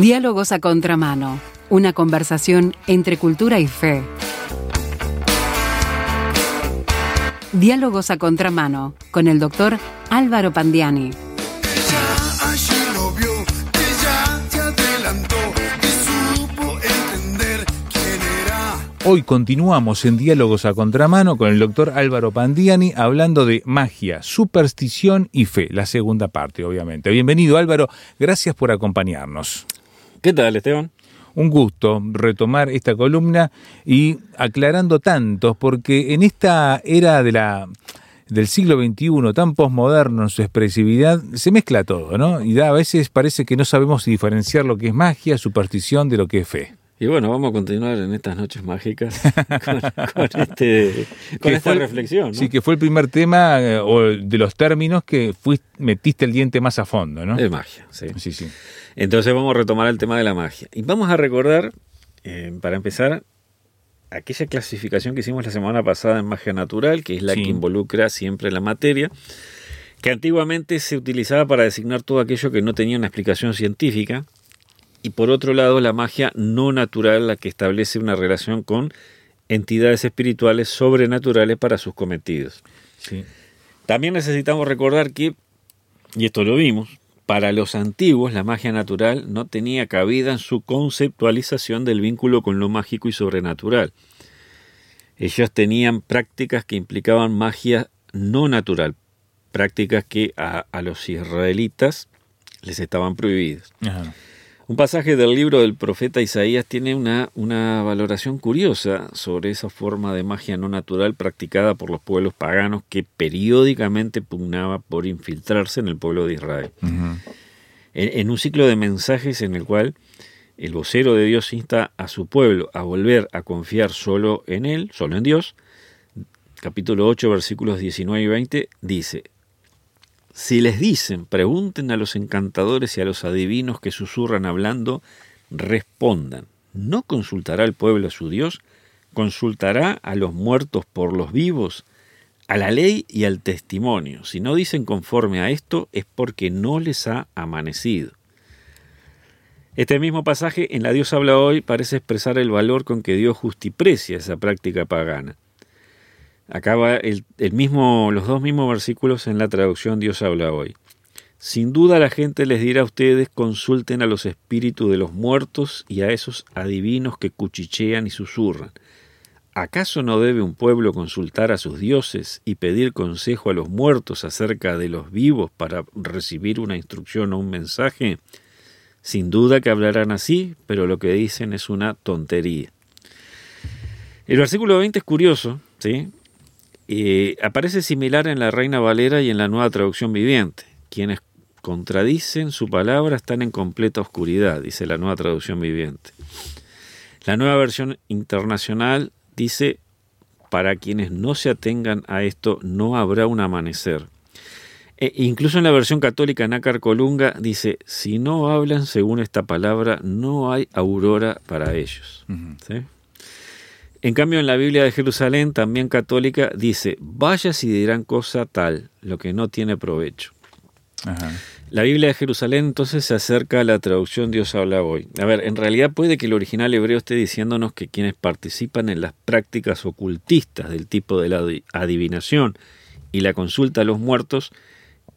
Diálogos a contramano. Una conversación entre cultura y fe. Diálogos a contramano con el doctor Álvaro Pandiani. Hoy continuamos en Diálogos a Contramano con el doctor Álvaro Pandiani hablando de magia, superstición y fe, la segunda parte, obviamente. Bienvenido Álvaro, gracias por acompañarnos. ¿Qué tal, Esteban? Un gusto retomar esta columna y aclarando tantos, porque en esta era de la, del siglo XXI, tan posmoderno en su expresividad, se mezcla todo, ¿no? Y da, a veces parece que no sabemos diferenciar lo que es magia, superstición de lo que es fe. Y bueno, vamos a continuar en estas noches mágicas con, con este, con esta fue reflexión. ¿no? Sí, que fue el primer tema eh, o de los términos que fuiste, metiste el diente más a fondo, ¿no? Es magia, sí. Sí, sí. Entonces vamos a retomar el tema de la magia. Y vamos a recordar, eh, para empezar, aquella clasificación que hicimos la semana pasada en magia natural, que es la Sí. que involucra siempre la materia, que antiguamente se utilizaba para designar todo aquello que no tenía una explicación científica, y por otro lado la magia no natural, la que establece una relación con entidades espirituales sobrenaturales para sus cometidos. sí. También necesitamos recordar que, y esto lo vimos, para los antiguos la magia natural no tenía cabida en su conceptualización del vínculo con lo mágico y sobrenatural. Ellos tenían prácticas que implicaban magia no natural, prácticas que a, a los israelitas les estaban prohibidas. Ajá. Un pasaje del libro del profeta Isaías tiene una, una valoración curiosa sobre esa forma de magia no natural practicada por los pueblos paganos que periódicamente pugnaba por infiltrarse en el pueblo de Israel. En, en un ciclo de mensajes en el cual el vocero de Dios insta a su pueblo a volver a confiar solo en Él, solo en Dios, capítulo 8, versículos 19 y 20, dice, si les dicen, pregunten a los encantadores y a los adivinos que susurran hablando, respondan, ¿no consultará el pueblo a su Dios? ¿Consultará a los muertos por los vivos? A la ley y al testimonio. Si no dicen conforme a esto es porque no les ha amanecido. Este mismo pasaje en La Dios habla hoy parece expresar el valor con que Dios justiprecia esa práctica pagana. Acaba el, mismo, los dos mismos versículos en la traducción Dios habla hoy. Sin duda la gente les dirá a ustedes consulten a los espíritus de los muertos y a esos adivinos que cuchichean y susurran. ¿Acaso no debe un pueblo consultar a sus dioses y pedir consejo a los muertos acerca de los vivos para recibir una instrucción o un mensaje? Sin duda que hablarán así, pero lo que dicen es una tontería. El versículo 20 es curioso, ¿sí? Eh, aparece similar en la Reina Valera y en la nueva traducción viviente. Quienes contradicen su palabra están en completa oscuridad, dice la nueva traducción viviente. La nueva versión internacional dice, para quienes no se atengan a esto no habrá un amanecer. E incluso en la versión católica Nácar Colunga dice, si no hablan según esta palabra, no hay aurora para ellos. ¿Sí? En cambio, en la Biblia de Jerusalén, también católica, dice, vaya si dirán cosa tal, lo que no tiene provecho. Ajá. La Biblia de Jerusalén entonces se acerca a la traducción Dios habla hoy. A ver, en realidad puede que el original hebreo esté diciéndonos que quienes participan en las prácticas ocultistas del tipo de la adi- adivinación y la consulta a los muertos,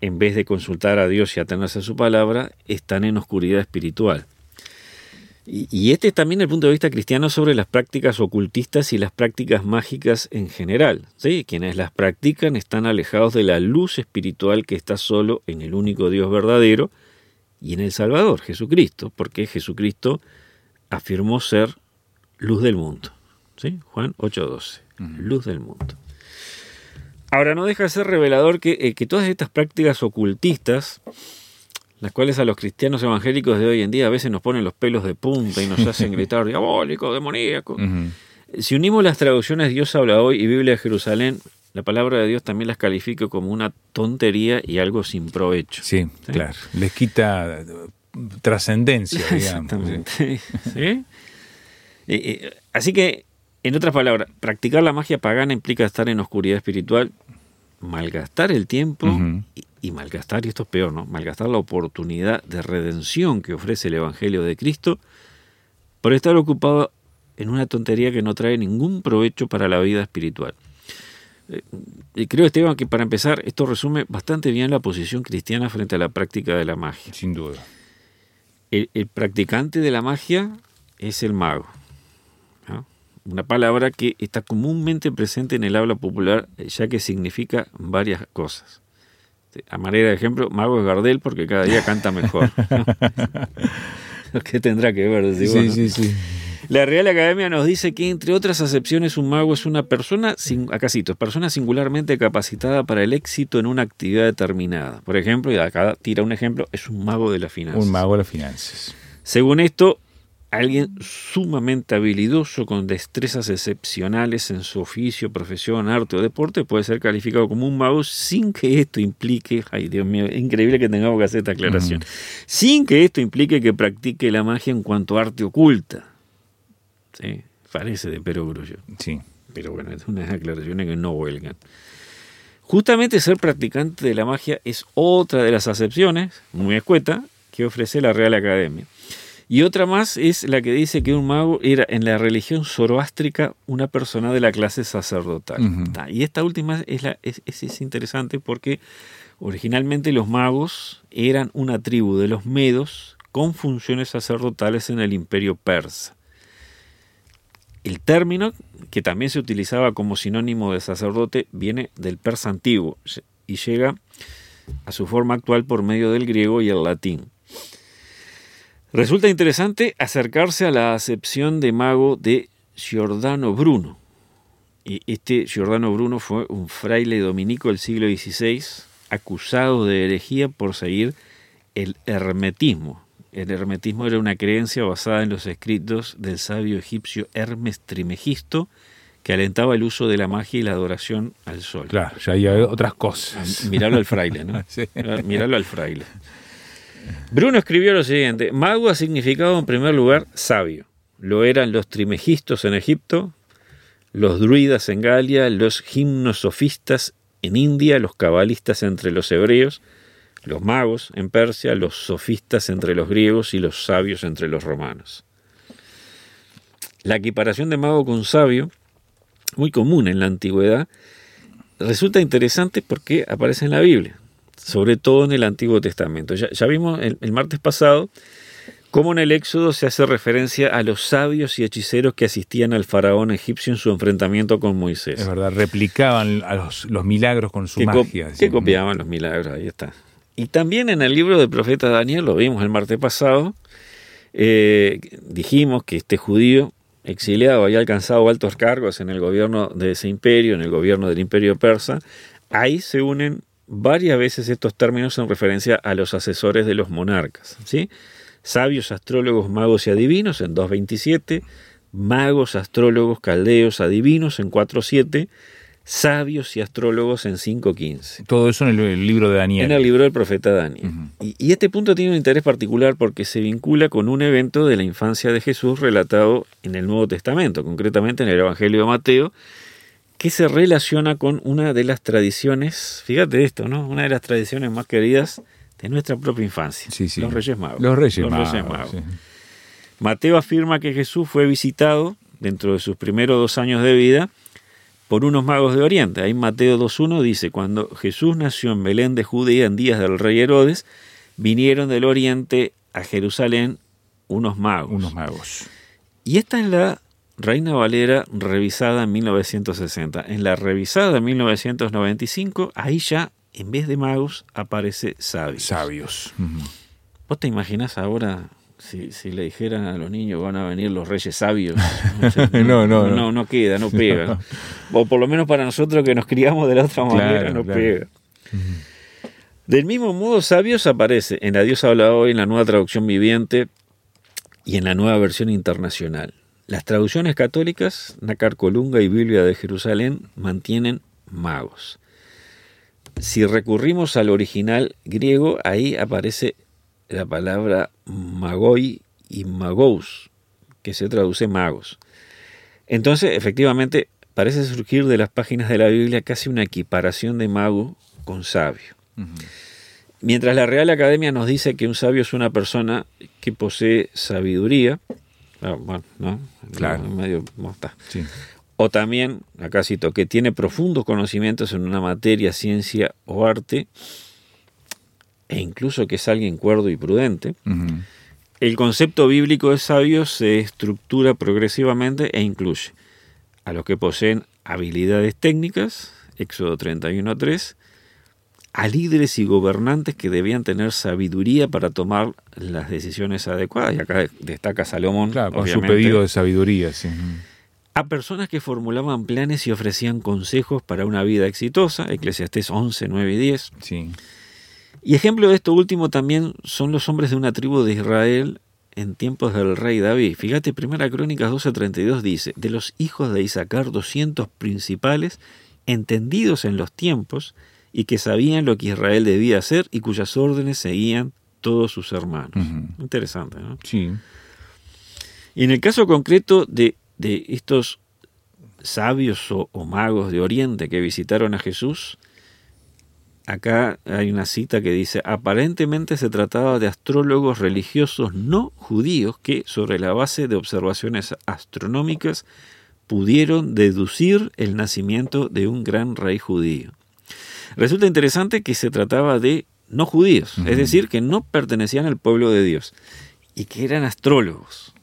en vez de consultar a Dios y atenerse a su palabra, están en oscuridad espiritual. Y, y este es también el punto de vista cristiano sobre las prácticas ocultistas y las prácticas mágicas en general. ¿sí? Quienes las practican están alejados de la luz espiritual que está solo en el único Dios verdadero y en el Salvador, Jesucristo, porque Jesucristo afirmó ser luz del mundo. ¿sí? Juan 8:12, luz del mundo. Ahora, no deja de ser revelador que, eh, que todas estas prácticas ocultistas, las cuales a los cristianos evangélicos de hoy en día a veces nos ponen los pelos de punta y nos hacen gritar diabólico, demoníaco. Si unimos las traducciones Dios habla hoy y Biblia de Jerusalén, la palabra de Dios también las califico como una tontería y algo sin provecho. Sí, ¿Sí? claro. Les quita eh, trascendencia, digamos. Exactamente. ¿Sí? Así que, en otras palabras, practicar la magia pagana implica estar en oscuridad espiritual, malgastar el tiempo y, y malgastar, y esto es peor, ¿no? Malgastar la oportunidad de redención que ofrece el Evangelio de Cristo por estar ocupado en una tontería que no trae ningún provecho para la vida espiritual. Eh, y creo, Esteban, que para empezar, esto resume bastante bien la posición cristiana frente a la práctica de la magia. Sin duda. El, el practicante de la magia es el mago. ¿no? Una palabra que está comúnmente presente en el habla popular, eh, ya que significa varias cosas. A manera de ejemplo, mago es Gardel porque cada día canta mejor. ¿Qué tendrá que ver? Sí, no? sí, sí. La Real Academia nos dice que, entre otras acepciones, un mago es una persona, acá cito, persona singularmente capacitada para el éxito en una actividad determinada. Por ejemplo, y acá tira un ejemplo, es un mago de las finanzas. Un mago de las finanzas. Según esto, alguien sumamente habilidoso, con destrezas excepcionales en su oficio, profesión, arte o deporte, puede ser calificado como un mago sin que esto implique, ay Dios mío, increíble que tengamos que hacer esta aclaración, sin que esto implique que practique la magia en cuanto a arte oculta. ¿Sí? Parece de perogrullo. Sí. Pero bueno, es unas aclaraciones que no huelgan. Justamente ser practicante de la magia es otra de las acepciones, muy escueta, que ofrece la Real Academia. Y otra más es la que dice que un mago era en la religión zoroástrica una persona de la clase sacerdotal. Y esta última es, la, es, es- es interesante porque originalmente los magos eran una tribu de los medos con funciones sacerdotales en el imperio persa. El término, que también se utilizaba como sinónimo de sacerdote, viene del persa antiguo y llega a su forma actual por medio del griego y el latín. Resulta interesante acercarse a la acepción de mago de Giordano Bruno. Y este Giordano Bruno fue un fraile dominico del siglo XVI acusado de herejía por seguir el hermetismo. El hermetismo era una creencia basada en los escritos del sabio egipcio Hermes Trimegisto que alentaba el uso de la magia y la adoración al sol. Claro, ya hay otras cosas. Mirarlo al fraile, ¿no? Sí. Mirarlo al fraile. Bruno escribió lo siguiente: Mago ha significado en primer lugar sabio. Lo eran los trimegistos en Egipto, los druidas en Galia, los gimnosofistas en India, los cabalistas entre los hebreos, los magos en Persia, los sofistas entre los griegos y los sabios entre los romanos. La equiparación de mago con sabio, muy común en la antigüedad, resulta interesante porque aparece en la Biblia, sobre todo en el Antiguo Testamento. Ya, ya vimos el, el martes pasado cómo en el Éxodo se hace referencia a los sabios y hechiceros que asistían al faraón egipcio en su enfrentamiento con Moisés. Es verdad, replicaban a los, los milagros con su que, co- magia. que copiaban los milagros, ahí está. Y también en el libro del profeta Daniel, lo vimos el martes pasado, eh, dijimos que este judío exiliado había alcanzado altos cargos en el gobierno de ese imperio, en el gobierno del imperio persa. Ahí se unen varias veces estos términos en referencia a los asesores de los monarcas. ¿sí? Sabios, astrólogos, magos y adivinos en 2.27, magos, astrólogos, caldeos, adivinos en 4.7, sabios y astrólogos en 5.15 Todo eso en el, libro de Daniel. en el libro del profeta Daniel. Y este punto tiene un interés particular porque se vincula con un evento de la infancia de Jesús relatado en el Nuevo Testamento, concretamente en el Evangelio de Mateo, que se relaciona con una de las tradiciones, fíjate esto, ¿no? Una de las tradiciones más queridas de nuestra propia infancia, Sí, sí. los Reyes Magos. Los Reyes Los Magos. Reyes Magos. sí. Mateo afirma que Jesús fue visitado dentro de sus primeros dos años de vida por unos magos de Oriente. Ahí Mateo 2.1 dice, cuando Jesús nació en Belén de Judea en días del rey Herodes, vinieron del Oriente a Jerusalén unos magos. Unos magos. Y esta es la Reina Valera revisada en 1960. En la revisada en 1995, ahí ya, en vez de magos, aparece sabios. Sabios. ¿Vos te imaginas ahora si, si le dijeran a los niños van a venir los reyes sabios? sé, No, no, no. no. no queda, no pega. O por lo menos para nosotros que nos criamos de la otra manera, Claro, no claro. pega. Del mismo modo, sabios aparece en La Dios habla hoy, en la nueva traducción viviente y en la nueva versión internacional. Las traducciones católicas, Nácar Colunga y Biblia de Jerusalén, mantienen magos. Si recurrimos al original griego, ahí aparece la palabra magoi y magous, que se traduce magos. Entonces, efectivamente, parece surgir de las páginas de la Biblia casi una equiparación de mago con sabio. Mientras la Real Academia nos dice que un sabio es una persona que posee sabiduría, ah, bueno, ¿no? Claro. Medio. Sí. O también, acá cito, que tiene profundos conocimientos en una materia, ciencia o arte, e incluso que es alguien cuerdo y prudente. El concepto bíblico de sabio se estructura progresivamente e incluye a los que poseen habilidades técnicas, Éxodo 31.3, a líderes y gobernantes que debían tener sabiduría para tomar las decisiones adecuadas, y acá destaca Salomón, Claro, con su pedido de sabiduría, sí. A personas que formulaban planes y ofrecían consejos para una vida exitosa, Eclesiastés 11, 9 y 10. Sí. Y ejemplo de esto último también son los hombres de una tribu de Israel en tiempos del rey David. Fíjate, Primera Crónicas 12:32 dice, de los hijos de Isaacar 200 principales, entendidos en los tiempos, y que sabían lo que Israel debía hacer y cuyas órdenes seguían todos sus hermanos. Interesante, ¿no? Sí. Y en el caso concreto de, de estos sabios o, o magos de Oriente que visitaron a Jesús, acá hay una cita que dice, aparentemente se trataba de astrólogos religiosos no judíos que, sobre la base de observaciones astronómicas, pudieron deducir el nacimiento de un gran rey judío. Resulta interesante que se trataba de no judíos, es decir, que no pertenecían al pueblo de Dios y que eran astrólogos.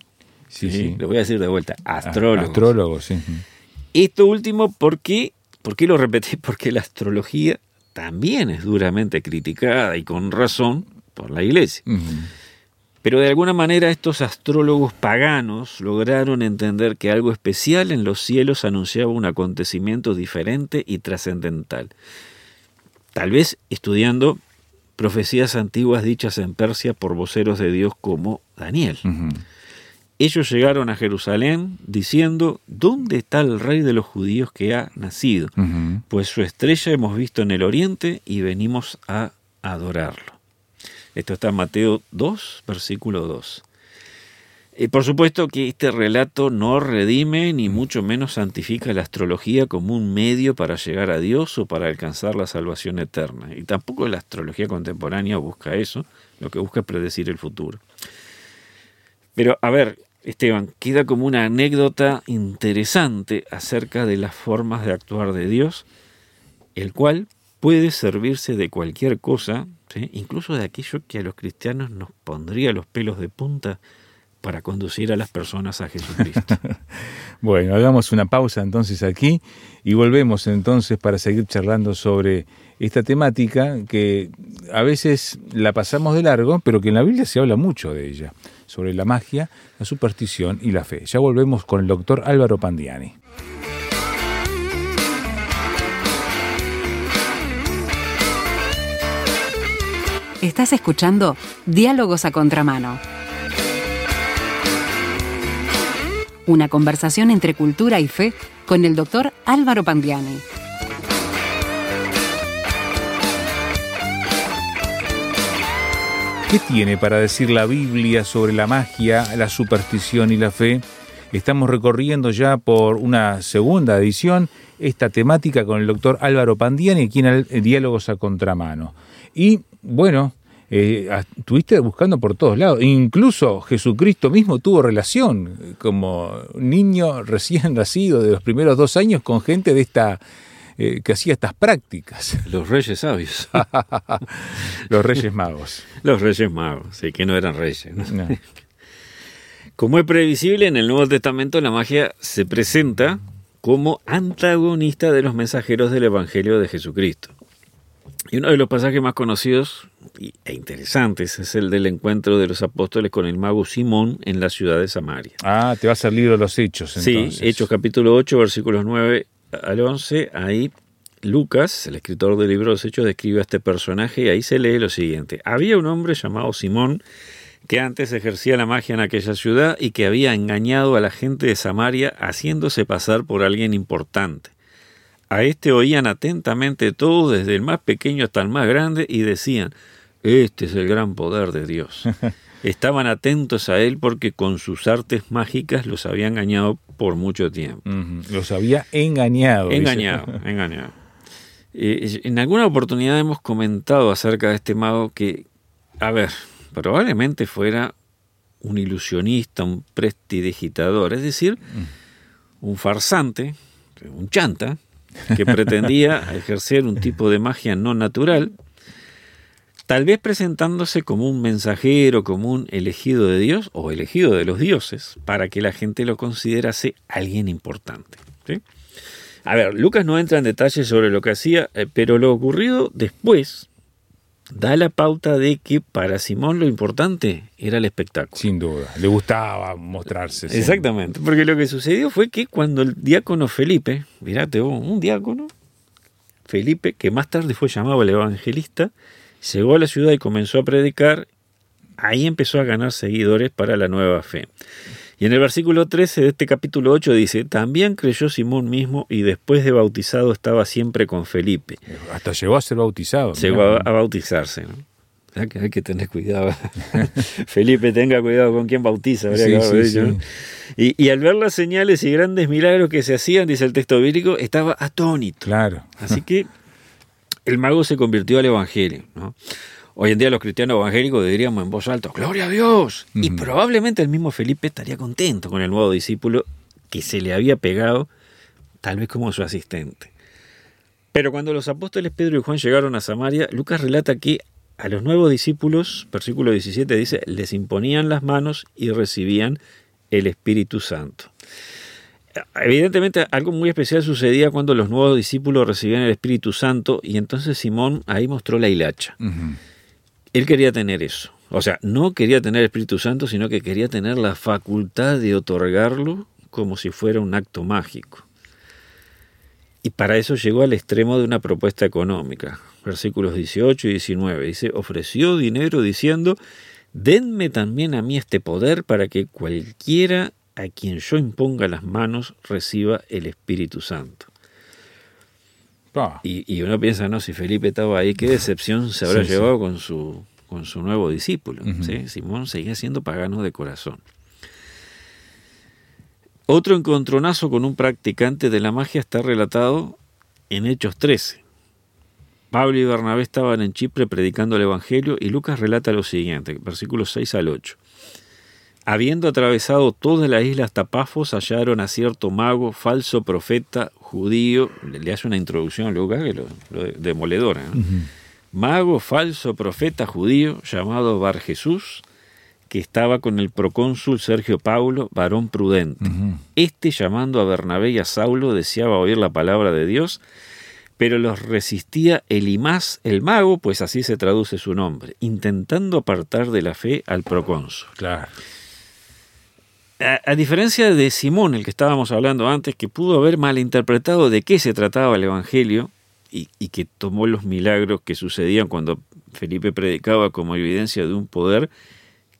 Sí, Sí. Lo voy a decir de vuelta, A- astrólogos. Astrólogos, sí. Esto último, ¿por qué? ¿por qué lo repetí? Porque la astrología también es duramente criticada y con razón por la iglesia. Pero de alguna manera estos astrólogos paganos lograron entender que algo especial en los cielos anunciaba un acontecimiento diferente y trascendental. Tal vez estudiando profecías antiguas dichas en Persia por voceros de Dios como Daniel. Ellos llegaron a Jerusalén diciendo, ¿dónde está el rey de los judíos que ha nacido? Pues su estrella hemos visto en el oriente y venimos a adorarlo. Esto está en Mateo 2, versículo 2. Y por supuesto que este relato no redime ni mucho menos santifica la astrología como un medio para llegar a Dios o para alcanzar la salvación eterna. Y tampoco la astrología contemporánea busca eso, lo que busca es predecir el futuro. Pero a ver, Esteban, queda como una anécdota interesante acerca de las formas de actuar de Dios, el cual puede servirse de cualquier cosa, incluso de aquello que a los cristianos nos pondría los pelos de punta para conducir a las personas a Jesucristo. Bueno, hagamos una pausa entonces aquí y volvemos entonces para seguir charlando sobre esta temática que a veces la pasamos de largo, pero que en la Biblia se habla mucho de ella, sobre la magia, la superstición y la fe. Ya volvemos con el doctor Álvaro Pandiani. Estás escuchando Diálogos a Contramano. Una conversación entre cultura y fe con el doctor Álvaro Pandiani. ¿Qué tiene para decir la Biblia sobre la magia, la superstición y la fe? Estamos recorriendo ya por una segunda edición esta temática con el doctor Álvaro Pandiani, aquí en Diálogos a Contramano. Y bueno, eh, estuviste buscando por todos lados. Incluso Jesucristo mismo tuvo relación eh, como niño recién nacido de los primeros dos años con gente de esta eh, que hacía estas prácticas, los reyes sabios. los Reyes Magos. los reyes magos, sí, que no eran reyes. ¿no? No. Como es previsible, en el Nuevo Testamento la magia se presenta como antagonista de los mensajeros del Evangelio de Jesucristo. Y uno de los pasajes más conocidos e interesantes es el del encuentro de los apóstoles con el mago Simón en la ciudad de Samaria. Ah, te vas al libro de los Hechos. Entonces. Sí, Hechos capítulo 8, versículos 9 al 11, ahí Lucas, el escritor del libro de los Hechos, describe a este personaje y ahí se lee lo siguiente. Había un hombre llamado Simón que antes ejercía la magia en aquella ciudad y que había engañado a la gente de Samaria haciéndose pasar por alguien importante. A este oían atentamente todos, desde el más pequeño hasta el más grande, y decían, este es el gran poder de Dios. Estaban atentos a él porque con sus artes mágicas los había engañado por mucho tiempo. Los había engañado. dice. Engañado, engañado. Eh, en alguna oportunidad hemos comentado acerca de este mago que, a ver, probablemente fuera un ilusionista, un prestidigitador, es decir, un farsante, un chanta, que pretendía ejercer un tipo de magia no natural, tal vez presentándose como un mensajero, como un elegido de Dios o elegido de los dioses, para que la gente lo considerase alguien importante. A ver, Lucas no entra en detalles sobre lo que hacía, eh, pero lo ocurrido después da la pauta de que para Simón lo importante era el espectáculo. Sin duda. Le gustaba mostrarse. sí. Exactamente, porque lo que sucedió fue que cuando el diácono Felipe, mirate vos, un diácono, Felipe, que más tarde fue llamado el evangelista, llegó a la ciudad y comenzó a predicar, ahí empezó a ganar seguidores para la nueva fe. Y en el versículo 13 de este capítulo 8 dice, también creyó Simón mismo y después de bautizado estaba siempre con Felipe. Hasta llegó a ser bautizado. Llegó a, a bautizarse. ¿no? O sea que hay que tener cuidado. Felipe, tenga cuidado con quién bautiza. Y, y al ver las señales y grandes milagros que se hacían, dice el texto bíblico, estaba atónito. Claro. Así que el mago se convirtió al evangelio. ¿no? Hoy en día los cristianos evangélicos diríamos en voz alta, ¡Gloria a Dios! Y probablemente el mismo Felipe estaría contento con el nuevo discípulo que se le había pegado, tal vez como su asistente. Pero cuando los apóstoles Pedro y Juan llegaron a Samaria, Lucas relata que a los nuevos discípulos, versículo 17 dice, les imponían las manos y recibían el Espíritu Santo. Evidentemente algo muy especial sucedía cuando los nuevos discípulos recibían el Espíritu Santo y entonces Simón ahí mostró la hilacha. Él quería tener eso. O sea, no quería tener Espíritu Santo, sino que quería tener la facultad de otorgarlo como si fuera un acto mágico. Y para eso llegó al extremo de una propuesta económica. Versículos 18 y 19. Dice, ofreció dinero diciendo, denme también a mí este poder para que cualquiera a quien yo imponga las manos reciba el Espíritu Santo. Y, y uno piensa, no, si Felipe estaba ahí, qué decepción se habrá Sí, sí. llevado con su con su nuevo discípulo. Simón seguía siendo pagano de corazón. Otro encontronazo con un practicante de la magia está relatado en Hechos 13. Pablo y Bernabé estaban en Chipre predicando el Evangelio y Lucas relata lo siguiente, versículos 6 al 8. Habiendo atravesado toda la isla hasta Pafos, hallaron a cierto mago, falso profeta, judío, le, hace una introducción a Lucas que lo, lo de- demoledora. ¿no? Ujú. Mago, falso profeta judío, llamado Bar Jesús, que estaba con el procónsul Sergio Paulo, varón prudente. Este, llamando a Bernabé y a Saulo, deseaba oír la palabra de Dios, pero los resistía Elimás, el mago, pues así se traduce su nombre, intentando apartar de la fe al procónsul. Claro. A, a diferencia de Simón, el que estábamos hablando antes, que pudo haber malinterpretado de qué se trataba el Evangelio y, y que tomó los milagros que sucedían cuando Felipe predicaba como evidencia de un poder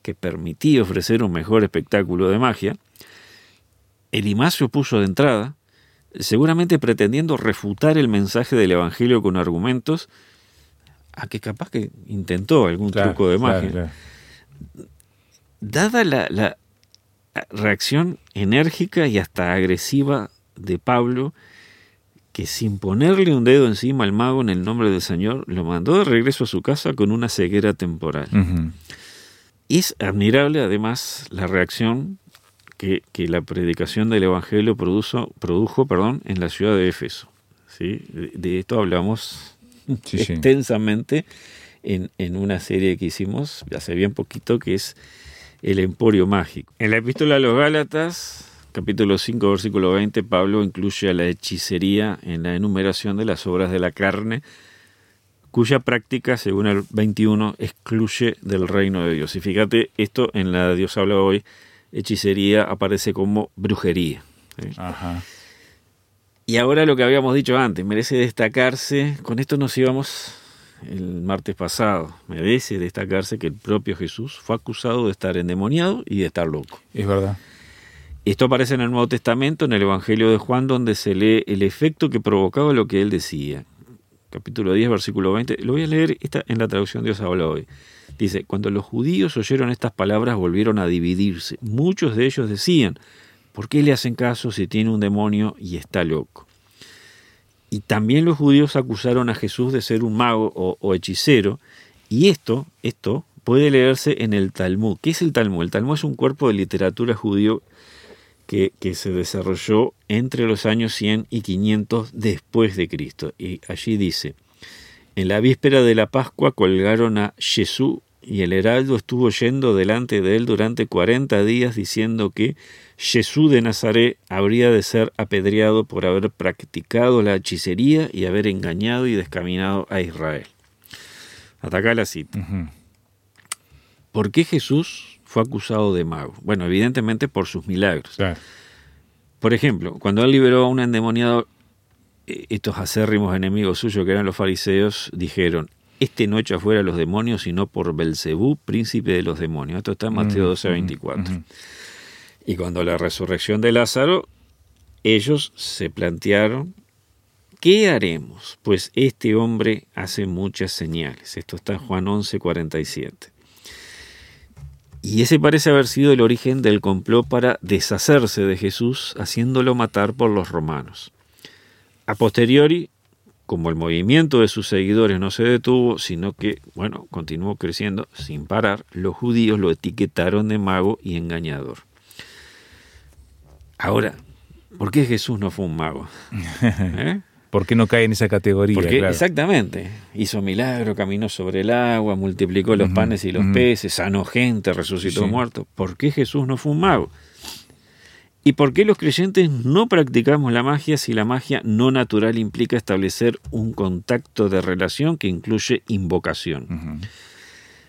que permitía ofrecer un mejor espectáculo de magia, Elimás se opuso de entrada, seguramente pretendiendo refutar el mensaje del Evangelio con argumentos a que capaz que intentó algún Claro, truco de claro, magia claro. dada la, la reacción enérgica y hasta agresiva de Pablo, que sin ponerle un dedo encima al mago en el nombre del Señor, lo mandó de regreso a su casa con una ceguera temporal. Es admirable además la reacción que, que la predicación del Evangelio produjo, produjo perdón, en la ciudad de Éfeso. ¿sí? De, de esto hablamos Sí, sí. extensamente en, en una serie que hicimos hace bien poquito que es El Emporio Mágico. En la epístola a los Gálatas, capítulo 5, versículo 20, Pablo incluye a la hechicería en la enumeración de las obras de la carne, cuya práctica, según el 21, excluye del reino de Dios. Y fíjate, esto en la Dios habla hoy, hechicería aparece como brujería. ¿sí? Ajá. Y ahora lo que habíamos dicho antes, merece destacarse, con esto nos íbamos el martes pasado, merece destacarse que el propio Jesús fue acusado de estar endemoniado y de estar loco. Es verdad. Esto aparece en el Nuevo Testamento, en el Evangelio de Juan, donde se lee el efecto que provocaba lo que él decía. Capítulo 10, versículo 20. Lo voy a leer esta en la traducción Dios habla hoy. Dice, cuando los judíos oyeron estas palabras volvieron a dividirse. Muchos de ellos decían, ¿por qué le hacen caso si tiene un demonio y está loco? Y también los judíos acusaron a Jesús de ser un mago o, hechicero. Y esto, esto puede leerse en el Talmud. ¿Qué es el Talmud? El Talmud es un cuerpo de literatura judío que, que, se desarrolló entre los años 100 y 500 después de Cristo. Y allí dice, en la víspera de la Pascua colgaron a Jesús y el heraldo estuvo yendo delante de él durante 40 días diciendo que Jesús de Nazaret habría de ser apedreado por haber practicado la hechicería y haber engañado y descaminado a Israel. Hasta acá la cita. Uh -huh. ¿Por qué Jesús fue acusado de mago? Bueno, evidentemente por sus milagros. Claro. Por ejemplo, cuando él liberó a un endemoniado, estos acérrimos enemigos suyos que eran los fariseos dijeron, este no echa fuera a los demonios, sino por Belcebú, príncipe de los demonios. Esto está en Mateo 12, 24. Uh -huh. Y cuando la resurrección de Lázaro, ellos se plantearon, ¿qué haremos? Pues este hombre hace muchas señales. Esto está en Juan 11, 47. Y ese parece haber sido el origen del complot para deshacerse de Jesús, haciéndolo matar por los romanos. A posteriori, como el movimiento de sus seguidores no se detuvo, sino que, bueno, continuó creciendo sin parar, los judíos lo etiquetaron de mago y engañador. Ahora, ¿por qué Jesús no fue un mago? ¿Eh? ¿Por qué no cae en esa categoría? Porque, claro. Exactamente. Hizo milagro, caminó sobre el agua, multiplicó los uh -huh, panes y los uh -huh. peces, sanó gente, resucitó sí. muertos. ¿Por qué Jesús no fue un mago? ¿Y por qué los creyentes no practicamos la magia si la magia no natural implica establecer un contacto de relación que incluye invocación? Uh -huh.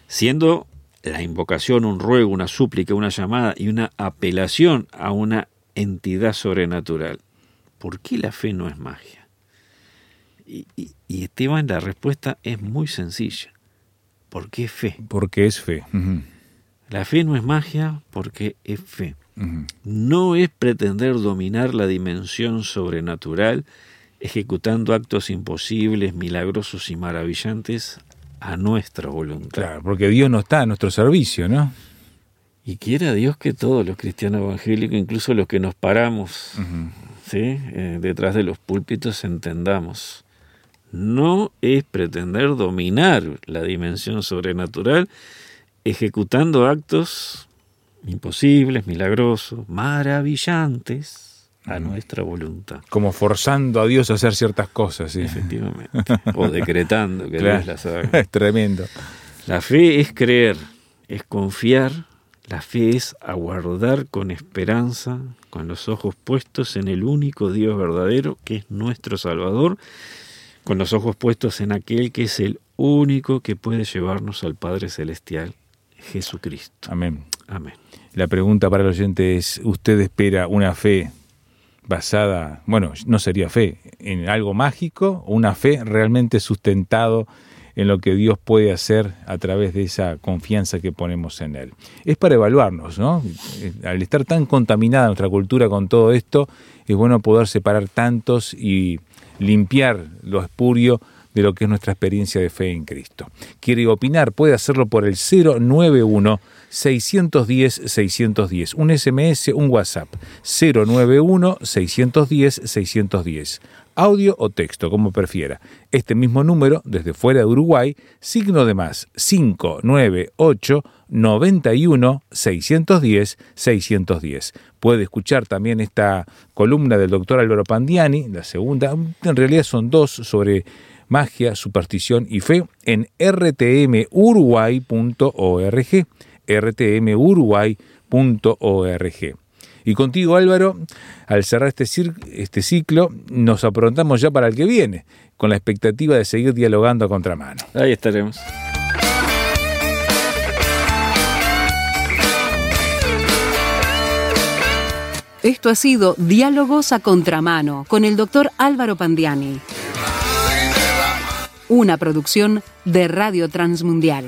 Siendo la invocación un ruego, una súplica, una llamada y una apelación a una entidad sobrenatural. ¿Por qué la fe no es magia? Y, y, y, Esteban, la respuesta es muy sencilla. ¿Por qué fe? Porque es fe. Uh -huh. La fe no es magia porque es fe. Uh -huh. No es pretender dominar la dimensión sobrenatural ejecutando actos imposibles, milagrosos y maravillantes a nuestra voluntad. Claro, porque Dios no está a nuestro servicio, ¿no? Y quiera Dios que todos los cristianos evangélicos, incluso los que nos paramos uh -huh. ¿sí? eh, detrás de los púlpitos, entendamos no es pretender dominar la dimensión sobrenatural ejecutando actos imposibles, milagrosos, maravillantes a nuestra voluntad. Como forzando a Dios a hacer ciertas cosas, ¿sí? Efectivamente. O decretando que claro. Dios las haga. Es tremendo. La fe es creer, es confiar, la fe es aguardar con esperanza, con los ojos puestos en el único Dios verdadero, que es nuestro Salvador, con los ojos puestos en aquel que es el único que puede llevarnos al Padre Celestial, Jesucristo. Amén. La pregunta para el oyente es, ¿usted espera una fe basada, bueno, no sería fe, en algo mágico o una fe realmente sustentado en lo que Dios puede hacer a través de esa confianza que ponemos en Él? Es para evaluarnos, ¿no? Al estar tan contaminada nuestra cultura con todo esto, es bueno poder separar tantos y limpiar lo espurio de lo que es nuestra experiencia de fe en Cristo. Quiere opinar, puede hacerlo por el 091 610 610, un SMS, un WhatsApp 091 610 610. Audio o texto, como prefiera. Este mismo número, desde fuera de Uruguay, signo de más 598 91 610 610. Puede escuchar también esta columna del doctor Álvaro Pandiani, la segunda, en realidad son dos sobre magia, superstición y fe en rtmuruguay.org, rtmuruguay.org. Y contigo Álvaro, al cerrar este, este ciclo, nos aprontamos ya para el que viene, con la expectativa de seguir dialogando a contramano. Ahí estaremos. Esto ha sido Diálogos a Contramano con el doctor Álvaro Pandiani. Una producción de Radio Transmundial.